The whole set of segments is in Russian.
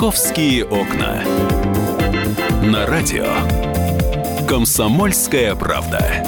«Московские окна». На радио «Комсомольская правда».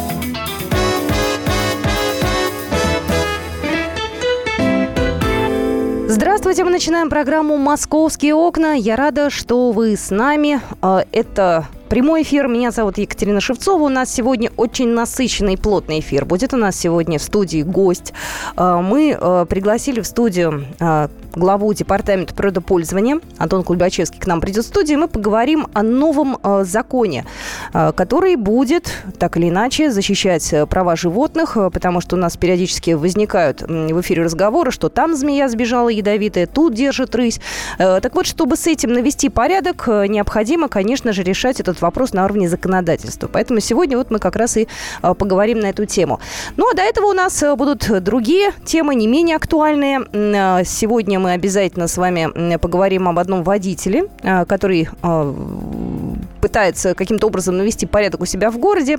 Здравствуйте, мы начинаем программу «Московские окна». Я рада, что вы с нами. А, это прямой эфир. Меня зовут Екатерина Шевцова. У нас сегодня очень насыщенный, плотный эфир. Будет у нас сегодня в студии гость. А, мы а, пригласили в студию а, главу департамента природопользования Антон Кульбачевский к нам придет в студию. Мы поговорим о новом законе, который будет так или иначе защищать права животных, потому что у нас периодически возникают в эфире разговоры, что там змея сбежала ядовитая, тут держит рысь. Так вот, чтобы с этим навести порядок, необходимо, конечно же, решать этот вопрос на уровне законодательства. Поэтому сегодня вот мы как раз и а, поговорим на эту тему. Ну, а до этого у нас а, будут другие темы, не менее актуальные. А, сегодня мы обязательно с вами поговорим об одном водителе, который пытается каким-то образом навести порядок у себя в городе,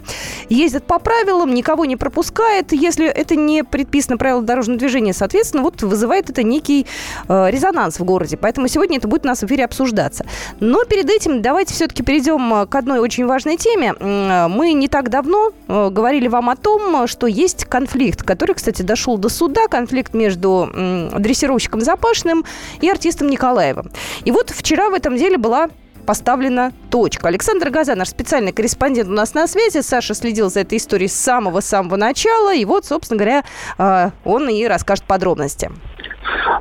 ездит по правилам, никого не пропускает, если это не предписано правила дорожного движения, соответственно, вот вызывает это некий э, резонанс в городе. Поэтому сегодня это будет у нас в эфире обсуждаться. Но перед этим давайте все-таки перейдем к одной очень важной теме. Мы не так давно э, говорили вам о том, что есть конфликт, который, кстати, дошел до суда, конфликт между дрессировщиком Запашным и артистом Николаевым. И вот вчера в этом деле была поставлена точка. Александр Газа, наш специальный корреспондент у нас на связи. Саша следил за этой историей с самого-самого начала. И вот, собственно говоря, а, он и расскажет подробности.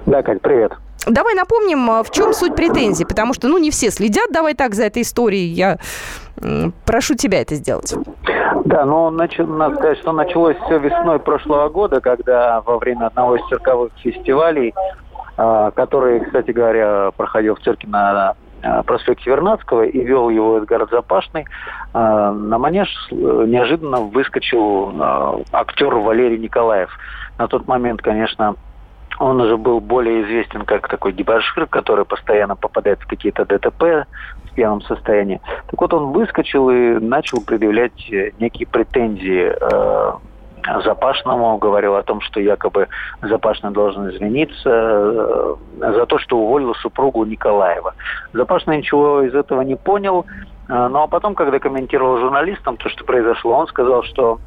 Да, Кать, привет. Давай напомним, а, в чем суть претензий, потому что, ну, не все следят, давай так, за этой историей. Я прошу тебя это сделать. Да, но нач... надо сказать, что началось все весной прошлого года, когда во время одного из цирковых фестивалей, а, который, кстати говоря, проходил в цирке на Э, проспекте Вернадского и вел его Эдгард Запашный, э, на манеж э, неожиданно выскочил актер Валерий Николаев. На тот момент, конечно, он уже был более известен как такой дебашир, который постоянно попадает в какие-то ДТП в пьяном состоянии. Так вот, он выскочил и начал предъявлять некие претензии Запашному, говорил о том, что якобы Запашный должен извиниться э, за то, что уволил супругу Николаева. Запашный ничего из этого не понял, э, ну а потом, когда комментировал журналистам то, что произошло, он сказал, что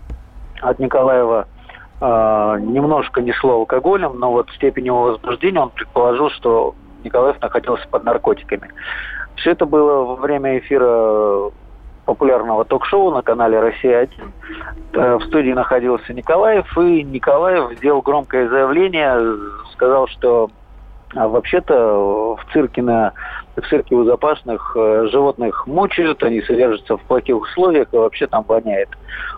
от Николаева э, немножко несло алкоголем, но вот в степени его возбуждения он предположил, что Николаев находился под наркотиками. Все это было во время эфира популярного ток-шоу на канале «Россия-1». Э, в студии находился Николаев, и Николаев сделал громкое заявление, сказал, что а вообще-то в цирке на в цирке у запасных э, животных мучают, они содержатся в плохих условиях и вообще там воняет.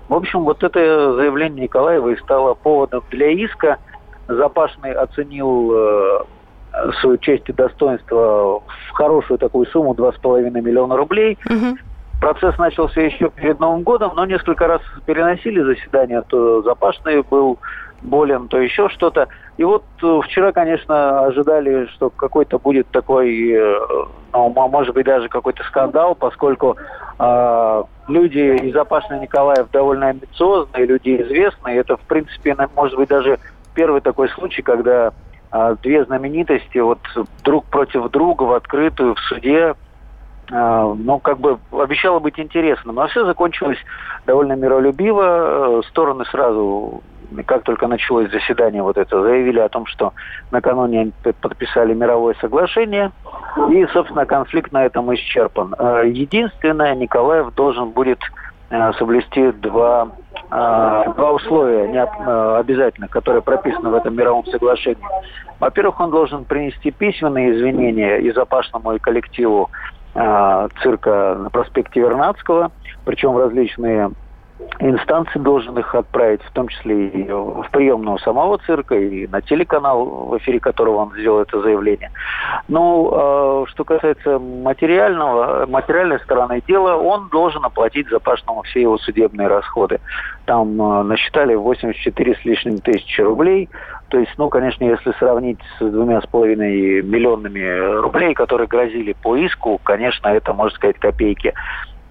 В общем, вот это заявление Николаева и стало поводом для иска. Запашный оценил э, свою честь и достоинство в хорошую такую сумму 2,5 миллиона рублей. Угу. Процесс начался еще перед Новым годом, но несколько раз переносили заседание. То Запашный был болен, то еще что-то. И вот э, вчера, конечно, ожидали, что какой-то будет такой, э, ну, может быть, даже какой-то скандал, поскольку э, люди из Запашной Николаев довольно амбициозные, люди известные. Это, в принципе, может быть, даже первый такой случай, когда э, две знаменитости вот друг против друга в открытую в суде ну, как бы обещало быть интересным. Но все закончилось довольно миролюбиво. Стороны сразу, как только началось заседание вот это, заявили о том, что накануне они подписали мировое соглашение. И, собственно, конфликт на этом исчерпан. А, единственное, Николаев должен будет а, соблюсти два, два условия обязательно, которые прописаны в этом мировом соглашении. Во-первых, он должен принести письменные извинения и запашному, и коллективу э, цирка на проспекте Вернадского, причем различные инстанции должен их отправить, в том числе и в приемную самого цирка, и на телеканал, в эфире которого он сделал это заявление. Ну, э, что касается материального, материальной стороны дела, он должен оплатить Запашному все его судебные расходы. Там э, насчитали 84 с лишним тысячи рублей. То есть, ну, конечно, если сравнить с двумя с половиной миллионами рублей, которые грозили по иску, конечно, это, можно сказать, копейки.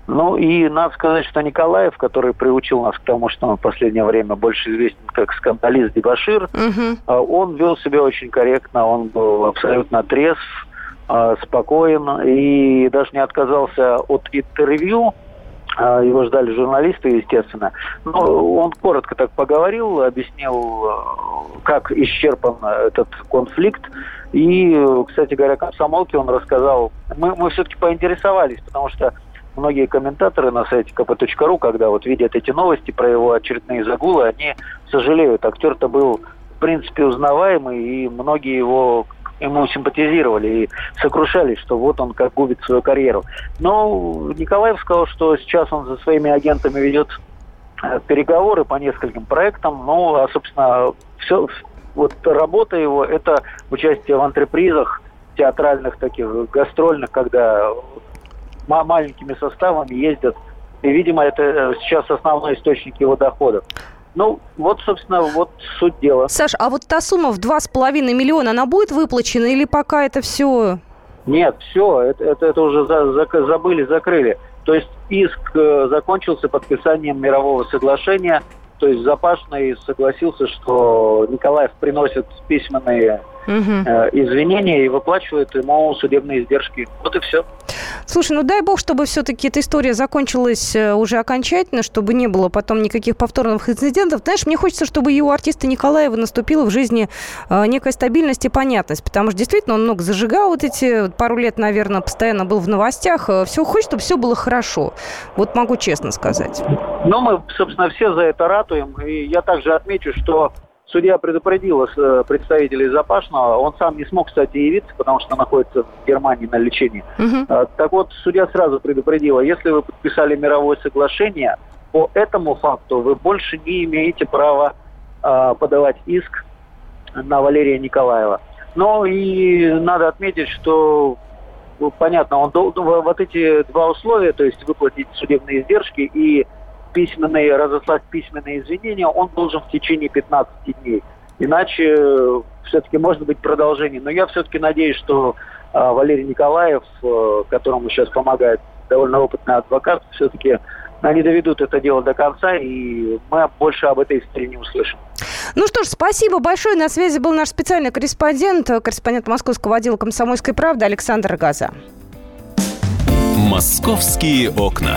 Ну и надо сказать, что Николаев, который приучил нас к тому, что он в последнее время больше известен как скандалист Дебашир, угу. он вел себя очень корректно, он был абсолютно трезв, э, спокоен и даже не отказался от интервью. Э, его ждали журналисты, естественно. Но он коротко так поговорил, объяснил, как исчерпан этот конфликт. И, кстати говоря, комсомолке он рассказал. Мы, мы все-таки поинтересовались, потому что многие комментаторы на сайте kp.ru, когда вот видят эти новости про его очередные загулы, они сожалеют. Актер-то был, в принципе, узнаваемый, и многие его ему симпатизировали и сокрушались, что вот он как губит свою карьеру. Но Николаев сказал, что сейчас он за своими агентами ведет э, переговоры по нескольким проектам, ну, а, собственно, все, вот работа его – это участие в антрепризах, театральных таких, гастрольных, когда маленькими составами ездят. И, видимо, это э, сейчас основной источник его доходов. Ну, вот, собственно, вот суть дела. Саш, а вот та сумма в 2,5 миллиона, она будет выплачена или пока это все... Нет, все, это, это, это уже за, за, забыли, закрыли. То есть иск э, закончился подписанием мирового соглашения. То есть Запашный согласился, что Николаев приносит письменные угу. э, извинения и выплачивает ему судебные издержки. Вот и все. Слушай, ну дай бог, чтобы все-таки эта история закончилась э, уже окончательно, чтобы не было потом никаких повторных инцидентов. Знаешь, мне хочется, чтобы и у артиста Николаева наступила в жизни э, некая стабильность и понятность, потому что действительно он много зажигал вот эти пару лет, наверное, постоянно был в новостях. Э, все хочет, чтобы все было хорошо. Вот могу честно сказать. Ну, мы, собственно, все за это ратуем. И я также отмечу, что Судья предупредила э, представителей Запашного. Он сам не смог, кстати, явиться, потому что находится в Германии на лечении. Угу. Так вот, судья сразу предупредила, если вы подписали мировое соглашение, по этому факту вы больше не имеете права э, подавать иск на Валерия Николаева. Но и надо отметить, что ну, понятно, он вот эти два условия, то есть выплатить судебные издержки и письменные, разослать письменные извинения, он должен в течение 15 дней. Иначе э, все-таки может быть продолжение. Но я все-таки надеюсь, что э, Валерий Николаев, э, которому сейчас помогает довольно опытный адвокат, все-таки они доведут это дело до конца, и мы больше об этой истории не услышим. Ну что ж, спасибо большое. На связи был наш специальный корреспондент, корреспондент Московского отдела «Комсомольской правды» Александр Газа. «Московские окна»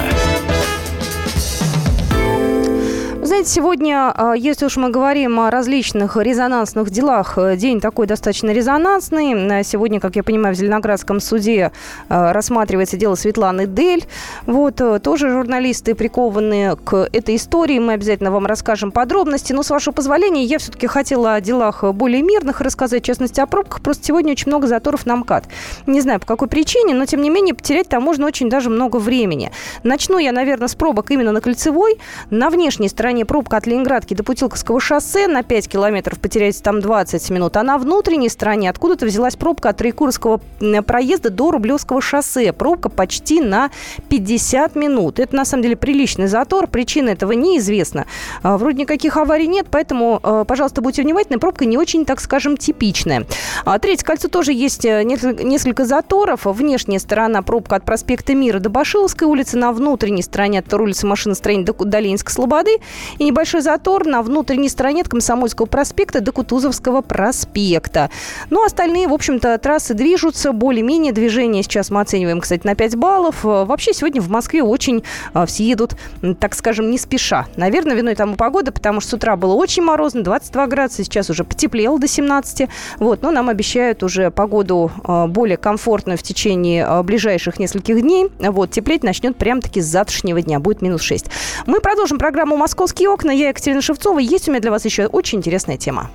знаете, сегодня, а, если уж мы говорим о различных резонансных делах, э, день такой достаточно резонансный. Сегодня, как я понимаю, в Зеленоградском суде э, рассматривается дело Светланы Дель. Вот, э, тоже журналисты прикованы к этой истории. Мы обязательно вам расскажем подробности. Но, с вашего позволения, я все-таки хотела о делах более мирных рассказать, в частности, о пробках. Просто сегодня очень много заторов на МКАД. Не знаю, по какой причине, но, тем не менее, потерять там можно очень даже много времени. Начну я, наверное, с пробок именно на Кольцевой. На внешней стороне стороне пробка от Ленинградки до Путилковского шоссе на 5 километров, потеряете там 20 минут. А на внутренней стороне откуда-то взялась пробка от Троекуровского проезда до Рублевского шоссе. Пробка почти на 50 минут. Это, на самом деле, приличный затор. Причина этого неизвестна. А, вроде никаких аварий нет, поэтому, а, пожалуйста, будьте внимательны. Пробка не очень, так скажем, типичная. А, третье кольцо тоже есть э, несколько заторов. Внешняя сторона пробка от проспекта Мира до Башиловской улицы. На внутренней стороне от улицы машиностроения до Ленинской Слободы и небольшой затор на внутренней стороне от Комсомольского проспекта до Кутузовского проспекта. Ну, остальные, в общем-то, трассы движутся более-менее. Движение сейчас мы оцениваем, кстати, на 5 баллов. Вообще сегодня в Москве очень а, все едут, так скажем, не спеша. Наверное, виной тому погода, потому что с утра было очень морозно, 22 градуса, сейчас уже потеплело до 17. Вот, но нам обещают уже погоду а, более комфортную в течение а, ближайших нескольких дней. Вот, теплеть начнет прям-таки с завтрашнего дня, будет минус 6. Мы продолжим программу «Московский «Московские окна». Я Екатерина Шевцова. Есть у меня для вас еще очень интересная тема.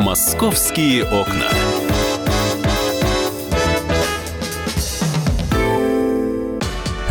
«Московские окна».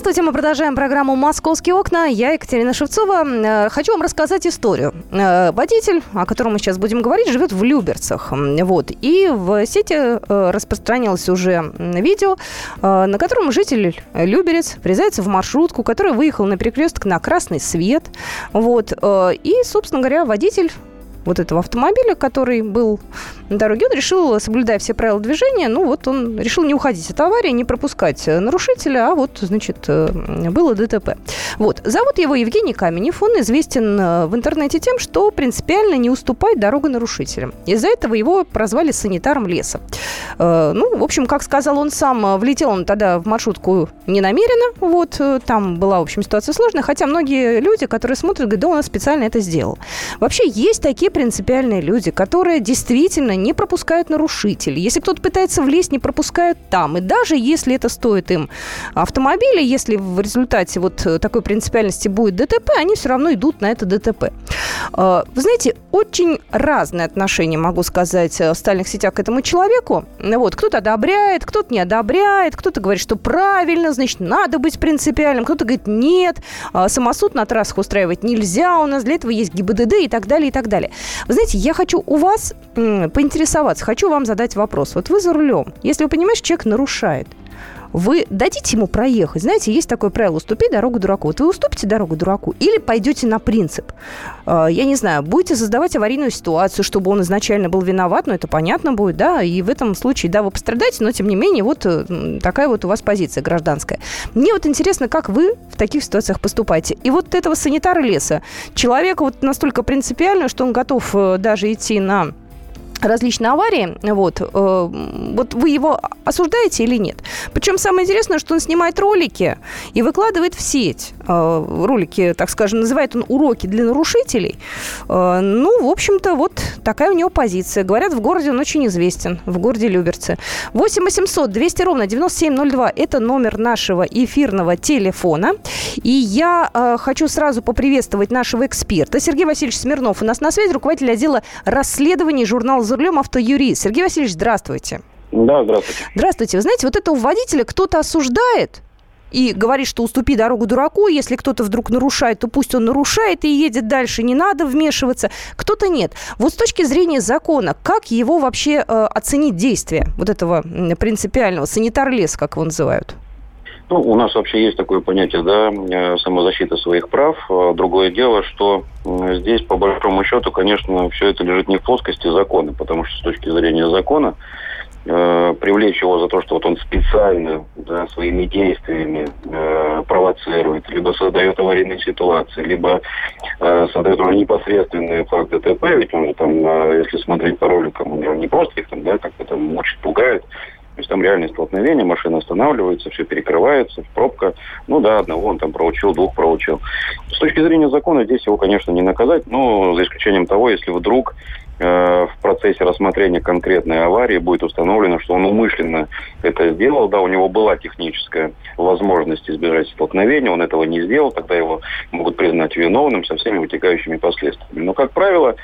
Здравствуйте, мы продолжаем программу «Московские окна». Я Екатерина Шевцова. Э, хочу вам рассказать историю. Э, водитель, о котором мы сейчас будем говорить, живет в Люберцах. Вот. И в сети э, распространилось уже видео, на котором житель Люберец врезается в маршрутку, которая выехала на перекресток на красный свет. Вот. И, собственно говоря, водитель вот этого автомобиля, который был на дороге, он решил, соблюдая все правила движения, ну вот он решил не уходить от аварии, не пропускать нарушителя, а вот, значит, э, было ДТП. Вот. Зовут его Евгений Каменев. Он известен э, в интернете тем, что принципиально не уступает дорогу нарушителям. Из-за этого его прозвали санитаром леса. Э, ну, в общем, как сказал он сам, влетел он тогда в маршрутку не намеренно. Вот. Там была, в общем, ситуация сложная. Хотя многие люди, которые смотрят, говорят, да, он специально это сделал. Вообще есть такие принципиальные люди, которые действительно не пропускают нарушителей. Если кто-то пытается влезть, не пропускают там. И даже если это стоит им автомобиля, если в результате вот такой принципиальности будет ДТП, они все равно идут на это ДТП. А, вы знаете, очень разные отношения, могу сказать, в стальных сетях к этому человеку. Вот, кто-то одобряет, кто-то не одобряет, кто-то говорит, что правильно, значит, надо быть принципиальным, кто-то говорит, нет, а, самосуд на трассах устраивать нельзя, у нас для этого есть ГИБДД и так далее, и так далее. Вы знаете, я хочу у вас поинтересоваться, хочу вам задать вопрос. Вот вы за рулем, если вы понимаете, человек нарушает, вы дадите ему проехать. Знаете, есть такое правило, уступи дорогу дураку. Вот вы уступите дорогу дураку или пойдете на принцип. А, я не знаю, будете создавать аварийную ситуацию, чтобы он изначально был виноват, но это понятно будет, да, и в этом случае, да, вы пострадаете, но тем не менее, вот э, такая вот у вас позиция гражданская. Мне вот интересно, как вы в таких ситуациях поступаете. И вот этого санитара леса, человека вот настолько принципиально, что он готов э, даже идти на различные аварии, вот, э, вот вы его осуждаете или нет? Причем самое интересное, что он снимает ролики и выкладывает в сеть. Э, ролики, так скажем, называет он уроки для нарушителей. Э, ну, в общем-то, вот такая у него позиция. Говорят, в городе он очень известен, в городе Люберцы. 8 800 200 ровно 9702 – это номер нашего эфирного телефона. И я э, хочу сразу поприветствовать нашего эксперта. Сергей Васильевич Смирнов у нас на связи, руководитель отдела расследований журнала за рулем автоюрист. Сергей Васильевич, здравствуйте. Да, здравствуйте. Здравствуйте. Вы знаете, вот этого водителя кто-то осуждает, и говорит, что уступи дорогу дураку, если кто-то вдруг нарушает, то пусть он нарушает и едет дальше, не надо вмешиваться. Кто-то нет. Вот с точки зрения закона, как его вообще э, оценить действие вот этого принципиального санитар-лес, как его называют? Ну, у нас вообще есть такое понятие, да, э, самозащита своих прав. А другое дело, что здесь, по большому счету, конечно, все это лежит не в плоскости закона, потому что с точки зрения закона э, привлечь его за то, что вот он специально да, своими действиями э, провоцирует, либо создает аварийные ситуации, либо э, создает уже непосредственные факты ТП, ведь он там, э, если смотреть по роликам, он же не просто их там, да, как-то там мучит, пугает, то есть там реальное столкновение, машина останавливается, все перекрывается, пробка. Ну да, одного он там проучил, двух проучил. С точки зрения закона здесь его, конечно, не наказать, но за исключением того, если вдруг э, в процессе рассмотрения конкретной аварии будет установлено, что он умышленно это сделал, да, у него была техническая возможность избежать столкновения, он этого не сделал, тогда его могут признать виновным со всеми вытекающими последствиями. Но, как правило,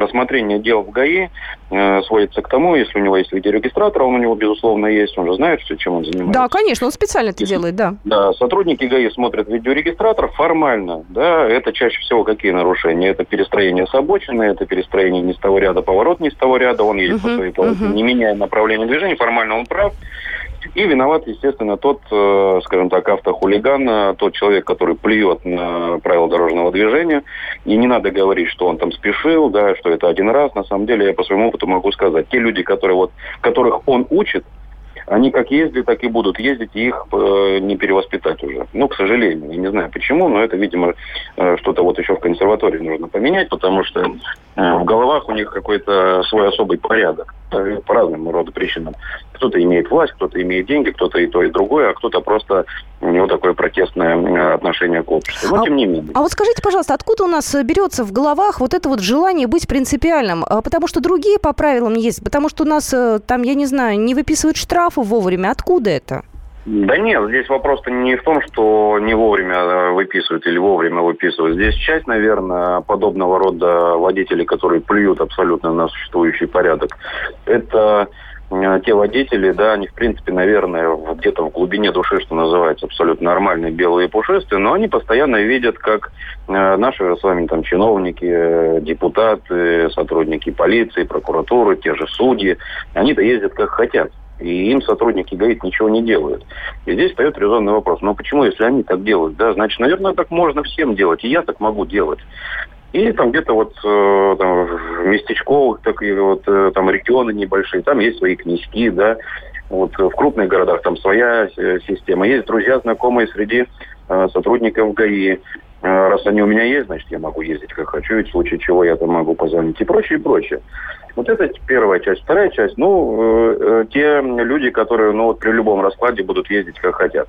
рассмотрение дел в ГАИ э, сводится к тому, если у него есть видеорегистратор, он у него, безусловно, есть, он же знает, что, чем он занимается. Да, конечно, он специально это делает, да. Да, сотрудники ГАИ смотрят видеорегистратор формально, да, это чаще всего какие нарушения? Это перестроение с обочины, это перестроение не с того ряда, поворот не с того ряда, он едет uh-huh, по своей полосе, uh-huh. не меняя направление движения, формально он прав, и виноват, естественно, тот, э, скажем так, автохулиган, э, тот человек, который плюет на правила дорожного движения. И не надо говорить, что он там спешил, да, что это один раз. На самом деле, я по своему опыту могу сказать, те люди, которые вот, которых он учит, они как ездили, так и будут ездить, и их э, не перевоспитать уже. Ну, к сожалению, я не знаю почему, но это, видимо, э, что-то вот еще в консерватории нужно поменять, потому что э, в головах у них какой-то свой особый порядок по разным роду причинам. Кто-то имеет власть, кто-то имеет деньги, кто-то и то, и другое, а кто-то просто у него такое протестное э, отношение к обществу. Но а, тем не менее. А вот скажите, пожалуйста, откуда у нас берется в головах вот это вот желание быть принципиальным? А, потому что другие по правилам есть, потому что у нас э, там, я не знаю, не выписывают штрафы вовремя. Откуда это? Да нет, здесь вопрос-то не в том, что не вовремя э, выписывают или вовремя выписывают. Здесь часть, наверное, подобного рода водителей, которые плюют абсолютно на существующий порядок, это э, те водители, да, они, в принципе, наверное, где-то в глубине души, что называется, абсолютно нормальные, белые и пушистые, но они постоянно видят, как э, наши с вами там чиновники, депутаты, сотрудники полиции, прокуратуры, те же судьи, они-то ездят как хотят и им сотрудники ГАИ ничего не делают. И здесь встает резонный вопрос. Но почему, если они так делают? Да, значит, наверное, так можно всем делать, и я так могу делать. И там где-то вот э, там, местечковых, так и вот э, там регионы небольшие, там есть свои книжки, да, вот в крупных городах там своя э, система. Есть друзья, знакомые среди сотрудников ГАИ. Раз они у меня есть, значит, я могу ездить как хочу, и в случае чего я там могу позвонить и прочее, и прочее. Вот это первая часть. Вторая часть, ну, э, э, те люди, которые, ну, вот при любом раскладе будут ездить как хотят.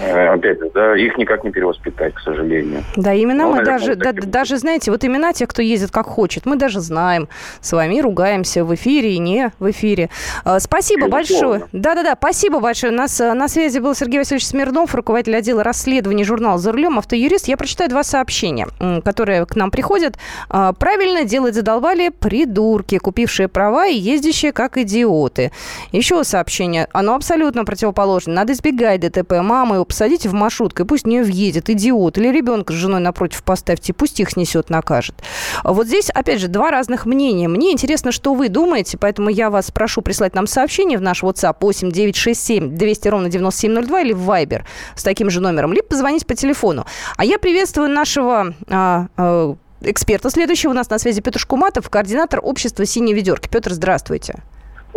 Э, опять же, да, их никак не перевоспитать, к сожалению. Да, именно мы даже, да, даже, знаете, вот имена тех, кто ездит как хочет, мы даже знаем с вами, ругаемся в эфире и не в эфире. А, спасибо большое. Да-да-да, спасибо большое. У нас э, на связи был Сергей Васильевич Смирнов, руководитель отдела расследований журнала «За рулем», автоюрист. Я прочитаю два сообщения, которые к нам приходят. Правильно делать задолбали придурки, купившие права и ездящие как идиоты. Еще сообщение. Оно абсолютно противоположно. Надо избегать ДТП. Мамы его посадите в маршрутку, и пусть в нее въедет идиот. Или ребенка с женой напротив поставьте, пусть их снесет, накажет. Вот здесь, опять же, два разных мнения. Мне интересно, что вы думаете, поэтому я вас прошу прислать нам сообщение в наш WhatsApp 8 967 200 ровно 9702 или в Viber с таким же номером, либо позвонить по телефону. А я приветствую нашего а, а, эксперта следующего. У нас на связи Петр Шкуматов, координатор общества «Синие ведерки». Петр, здравствуйте.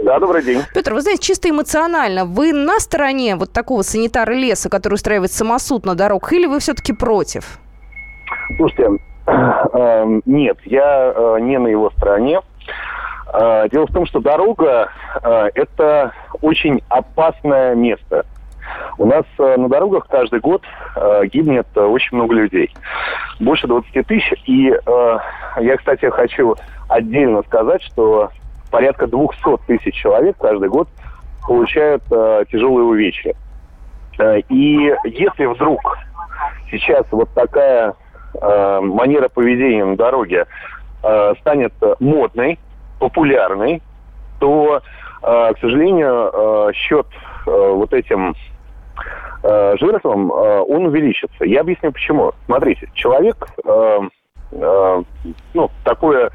Да, добрый день. Петр, вы знаете, чисто эмоционально, вы на стороне вот такого санитара леса, который устраивает самосуд на дорогах, или вы все-таки против? Слушайте, э, нет, я э, не на его стороне. Э, дело в том, что дорога – это очень опасное место. У нас на дорогах каждый год гибнет очень много людей. Больше 20 тысяч. И я, кстати, хочу отдельно сказать, что порядка 200 тысяч человек каждый год получают э, тяжелые увечья. Э, и если вдруг сейчас вот такая э, манера поведения на дороге э, станет модной, популярной, то, э, к сожалению, э, счет э, вот этим э, жертвам, э, он увеличится. Я объясню почему. Смотрите, человек, э, э, ну, такое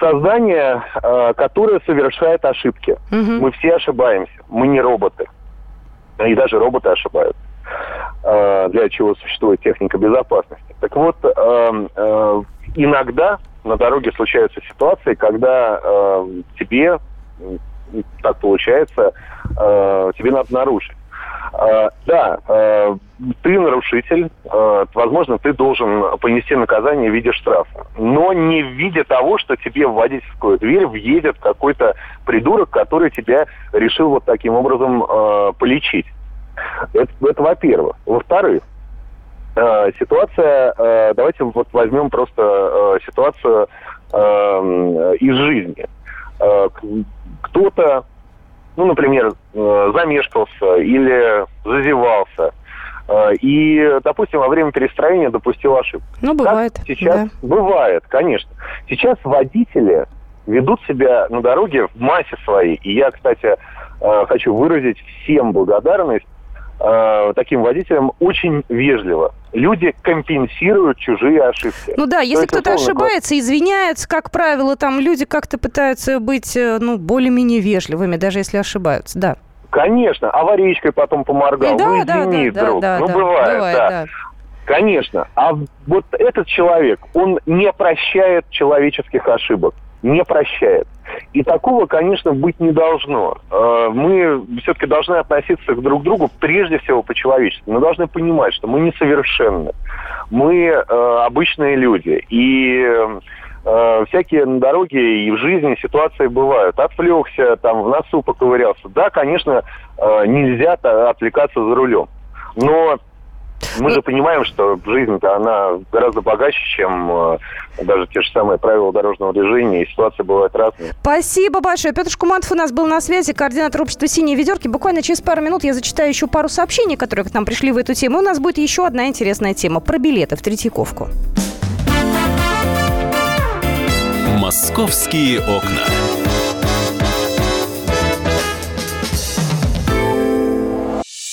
создание, э, которое совершает ошибки. Угу. Мы все ошибаемся. Мы не роботы. И даже роботы ошибаются. Э, для чего существует техника безопасности. Так вот, э, иногда на дороге случаются ситуации, когда тебе, так получается, тебе надо нарушить. А, да, а, ты нарушитель, а, возможно, ты должен понести наказание в виде штрафа. Но не в виде того, что тебе в водительскую дверь въедет какой-то придурок, который тебя решил вот таким образом полечить. Это, это во-первых. Во-вторых, ситуация, давайте вот возьмем просто ситуацию из жизни. Кто-то ну, например, э, замешкался или зазевался, э, и, допустим, во время перестроения допустил ошибку. Ну, бывает. Как сейчас да. бывает, конечно. Сейчас водители ведут себя на дороге в массе своей. И я, кстати, э, хочу выразить всем благодарность э, таким водителям очень вежливо. Люди компенсируют чужие ошибки. Ну да, если кто-то ошибается, извиняются, как правило, там люди как-то пытаются быть, э, ну, более-менее вежливыми, даже если ошибаются, да. Конечно, аварийкой потом поморгал. Да, ну, извини, да, друг. Да, ну, да, бывает, бывает, да. да. Конечно. А вот этот человек, он не прощает человеческих ошибок не прощает. И такого, конечно, быть не должно. Э, мы все-таки должны относиться к друг другу прежде всего по-человечески. Мы должны понимать, что мы несовершенны. Мы э, обычные люди. И э, всякие на дороге и в жизни ситуации бывают. Отвлекся, там, в носу поковырялся. Да, конечно, нельзя отвлекаться за рулем. Но Мы же понимаем, что жизнь-то она гораздо богаче, чем э, даже те же самые правила дорожного движения, и ситуации бывают разные. Спасибо большое. Петр Шкуматов у нас был на связи, координатор общества «Синие ведерки». Буквально через пару минут я зачитаю еще пару сообщений, которые к нам пришли в эту тему. И у нас будет еще одна интересная тема про билеты в Третьяковку. «Московские окна».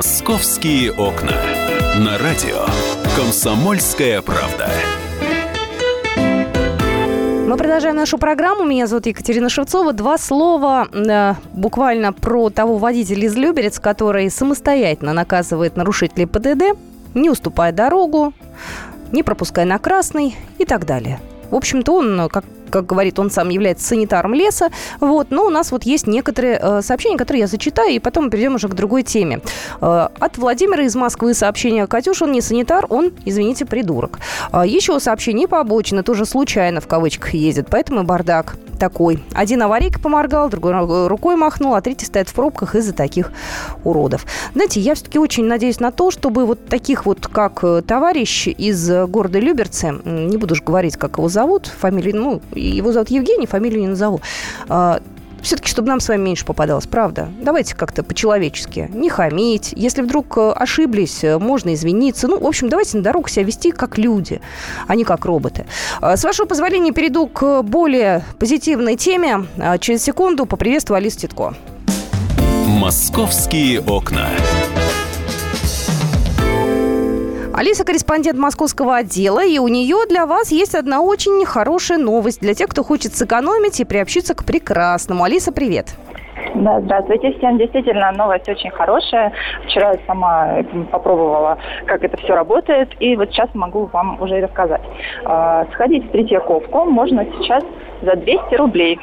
«Московские окна». На радио «Комсомольская правда». Мы продолжаем нашу программу. Меня зовут Екатерина Шевцова. Два слова э, буквально про того водителя из Люберец, который самостоятельно наказывает нарушителей ПДД, не уступая дорогу, не пропуская на красный и так далее. В общем-то, он, как как говорит, он сам является санитаром леса. Вот, но у нас вот есть некоторые э, сообщения, которые я зачитаю, и потом мы перейдем уже к другой теме. Э, от Владимира из Москвы сообщение. Катюш, он не санитар, он, извините, придурок. Э, еще сообщение по обочине, тоже случайно в кавычках ездит, поэтому и бардак такой. Один аварийка поморгал, другой рукой махнул, а третий стоит в пробках из-за таких уродов. Знаете, я все-таки очень надеюсь на то, чтобы вот таких вот, как товарищ из города Люберцы, не буду же говорить, как его зовут, фамилию, ну, его зовут Евгений, фамилию не назову. А, все-таки, чтобы нам с вами меньше попадалось, правда? Давайте как-то по-человечески. Не хамить. Если вдруг э, ошиблись, э, можно извиниться. Ну, в общем, давайте на дорогу себя вести как люди, а не как роботы. А, с вашего позволения перейду к более позитивной теме. А, через секунду поприветствую Алису Титко. «Московские окна». Алиса корреспондент московского отдела, и у нее для вас есть одна очень хорошая новость для тех, кто хочет сэкономить и приобщиться к прекрасному. Алиса, привет. Да, здравствуйте всем. Действительно, новость очень хорошая. Вчера я сама попробовала, как это все работает, и вот сейчас могу вам уже рассказать. А, сходить в Третьяковку можно сейчас за 200 рублей.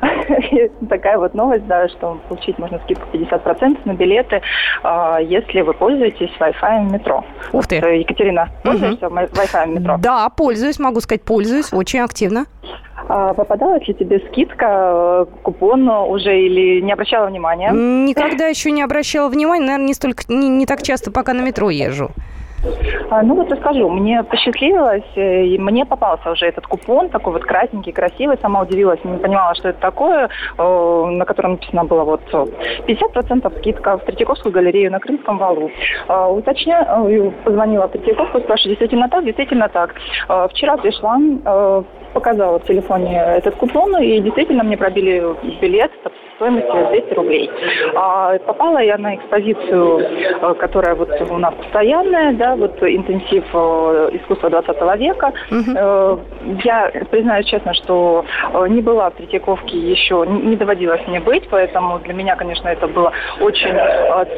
Такая вот новость, да, что получить можно скидку 50% на билеты, а, если вы пользуетесь Wi-Fi в метро. Ух ты. Екатерина, пользуешься Wi-Fi в метро? Да, пользуюсь, могу сказать, пользуюсь очень активно. А попадалась ли тебе скидка, э, купон уже или не обращала внимания? Никогда еще не обращала внимания, наверное, не, столько, не, не так часто, пока на метро езжу. А, ну вот расскажу, мне посчастливилось, э, и мне попался уже этот купон, такой вот красненький, красивый, сама удивилась, не понимала, что это такое, э, на котором написано было вот 50% скидка в Третьяковскую галерею на Крымском валу. А, уточняю, позвонила в Третьяковку, спрашиваю, действительно так, действительно так. Вчера пришла, показала в телефоне этот купон, и действительно мне пробили билет стоимостью 200 рублей. А, попала я на экспозицию, э, которая вот у нас постоянная, да, вот интенсив э, искусства 20 века. Угу. Я признаю честно, что не была в Третьяковке еще, не доводилось мне быть, поэтому для меня, конечно, это было очень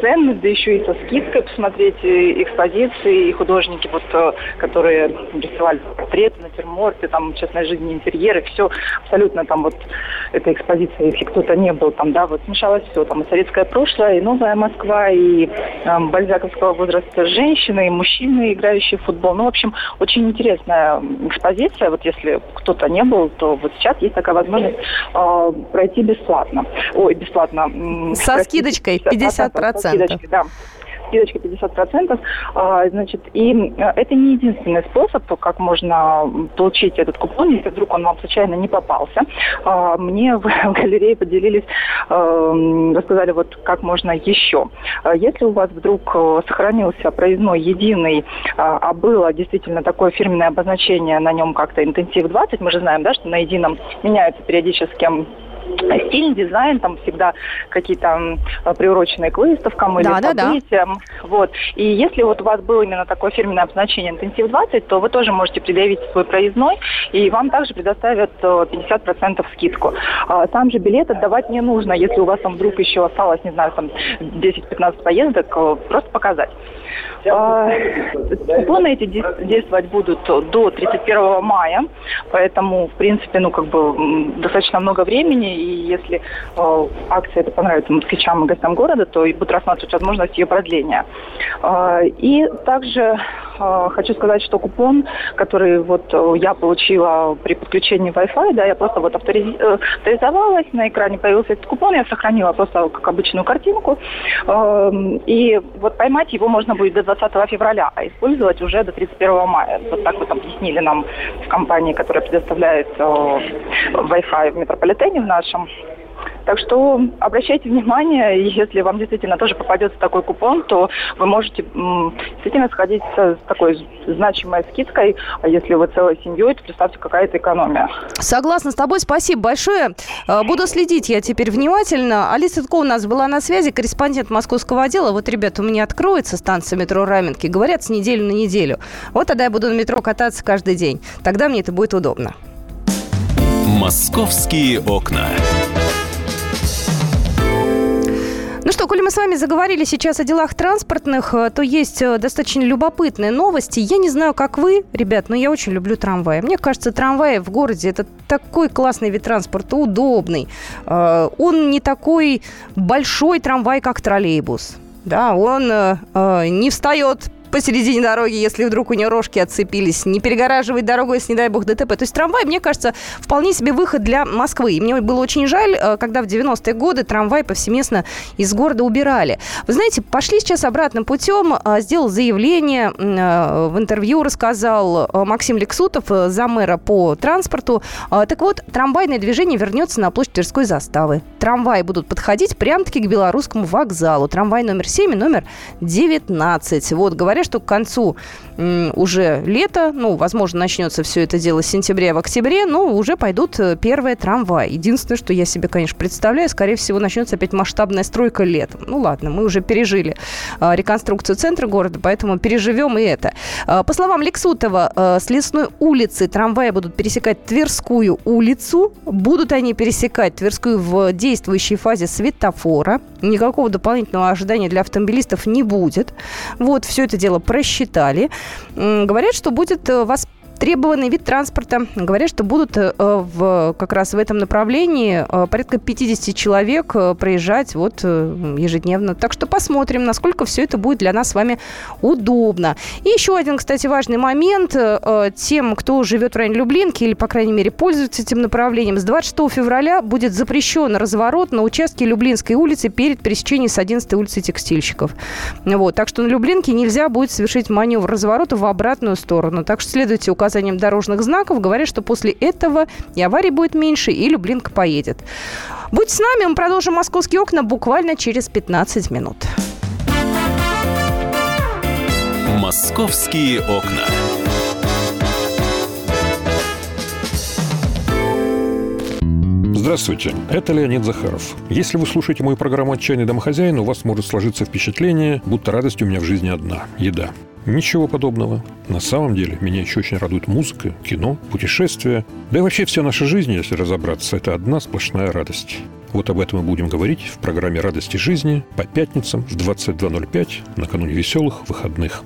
ценно, да еще и со скидкой посмотреть экспозиции и художники, вот, которые рисовали портреты, натюрморты, там, частной жизни, интерьеры, все абсолютно там вот эта экспозиция, если кто-то не был там, да, вот смешалось все, там и советское прошлое, и новая Москва, и э, бальзаковского возраста женщины, и мужчины, играющие в футбол. Ну, в общем, очень интересная экспозиция. Вот если кто-то не был, то вот сейчас есть такая возможность э, пройти бесплатно. Ой, бесплатно. Со скидочкой 50%. Со скидочкой, да скидочка 50%. А, значит, и э, это не единственный способ, как можно получить этот купон, если вдруг он вам случайно не попался. А, мне в галерее поделились, э, рассказали, вот как можно еще. А, если у вас вдруг э, сохранился проездной единый, а было действительно такое фирменное обозначение на нем как-то интенсив 20, мы же знаем, да, что на едином меняются периодически стиль, дизайн, там всегда какие-то приуроченные к выставкам или да, событиям. Да, да. Вот. И если вот у вас было именно такое фирменное обозначение «Интенсив 20», то вы тоже можете предъявить свой проездной, и вам также предоставят 50% э, скидку. А сам же билет отдавать не нужно, если у вас там вдруг еще осталось, не знаю, там 10-15 поездок, э, просто показать. А, купоны эти действовать будут до 31 мая, поэтому, в принципе, ну, как бы достаточно много времени, и если э, акция это понравится москвичам и гостям города, то и будет рассматривать возможность ее продления. Э, и также хочу сказать, что купон, который вот я получила при подключении Wi-Fi, да, я просто вот авторизовалась, на экране появился этот купон, я сохранила просто как обычную картинку, э, и вот поймать его можно будет до 20 февраля, а использовать уже до 31 мая. Вот так вот объяснили нам в компании, которая предоставляет э, Wi-Fi в метрополитене в нашем. Так что обращайте внимание, если вам действительно тоже попадется такой купон, то вы можете действительно сходить с такой значимой скидкой, а если вы целой семьей, то представьте, какая-то экономия. Согласна с тобой, спасибо большое. Э, буду следить я теперь внимательно. Алиса Тутко у нас была на связи, корреспондент московского отдела. Вот, ребята, у меня откроется станция метро Раменки, говорят, с неделю на неделю. Вот тогда я буду на метро кататься каждый день. Тогда мне это будет удобно. «Московские окна». Ну что, коли мы с вами заговорили сейчас о делах транспортных, э, то есть э, достаточно любопытные новости. Я не знаю, как вы, ребят, но я очень люблю трамваи. Мне кажется, трамваи в городе это такой классный вид транспорта, удобный. Э, он не такой большой трамвай, как троллейбус. Да, он не встает посередине дороги, если вдруг у нее рожки отцепились, не перегораживает дорогу, если, не дай бог, ДТП. То есть трамвай, мне кажется, вполне себе выход для Москвы. И мне было очень жаль, э, когда в 90-е годы трамвай повсеместно из города убирали. Вы знаете, пошли сейчас обратным путем, э, сделал заявление, э, в интервью рассказал Максим Лексутов, замэра по транспорту. Так вот, трамвайное движение вернется на площадь Тверской заставы. Трамваи будут подходить прямо-таки к белорусскому вокзалу. Трамвай номер 7 и номер 19. Вот, говорят, что к концу уже лето, ну, возможно, начнется все это дело с сентября в октябре, но уже пойдут э, первые трамваи. Единственное, что я себе, конечно, представляю, скорее всего, начнется опять масштабная стройка летом. Ну, ладно, мы уже пережили э, реконструкцию центра города, поэтому переживем и это. Э, по словам Лексутова, с Лесной улицы трамваи будут пересекать Тверскую улицу. Будут они пересекать Тверскую в действующей фазе светофора. Никакого дополнительного ожидания для автомобилистов не будет. Вот, все это дело просчитали. Говорят, что будет э, вас Требованный вид транспорта. Говорят, что будут э, в, как раз в этом направлении э, порядка 50 человек э, проезжать вот ежедневно. Так что посмотрим, насколько все это будет для нас с вами удобно. И еще один, кстати, важный момент. Тем, кто живет в районе Люблинки или, по крайней мере, пользуется этим направлением, с 26 февраля будет запрещен разворот на участке Люблинской улицы перед пересечением с 11 улицы текстильщиков. Вот. Так что на Люблинке нельзя будет совершить маневр разворота в обратную сторону. Так что следуйте указаниям указанием дорожных знаков говорят, что после этого и аварий будет меньше, и Люблинка поедет. Будьте с нами, мы продолжим «Московские окна» буквально через 15 минут. «Московские окна». Здравствуйте, это Леонид Захаров. Если вы слушаете мою программу «Отчаянный домохозяин», у вас может сложиться впечатление, будто радость у меня в жизни одна – еда. Ничего подобного. На самом деле, меня еще очень радует музыка, кино, путешествия. Да и вообще вся наша жизнь, если разобраться, это одна сплошная радость. Вот об этом мы будем говорить в программе «Радости жизни» по пятницам в 22.05 накануне веселых выходных.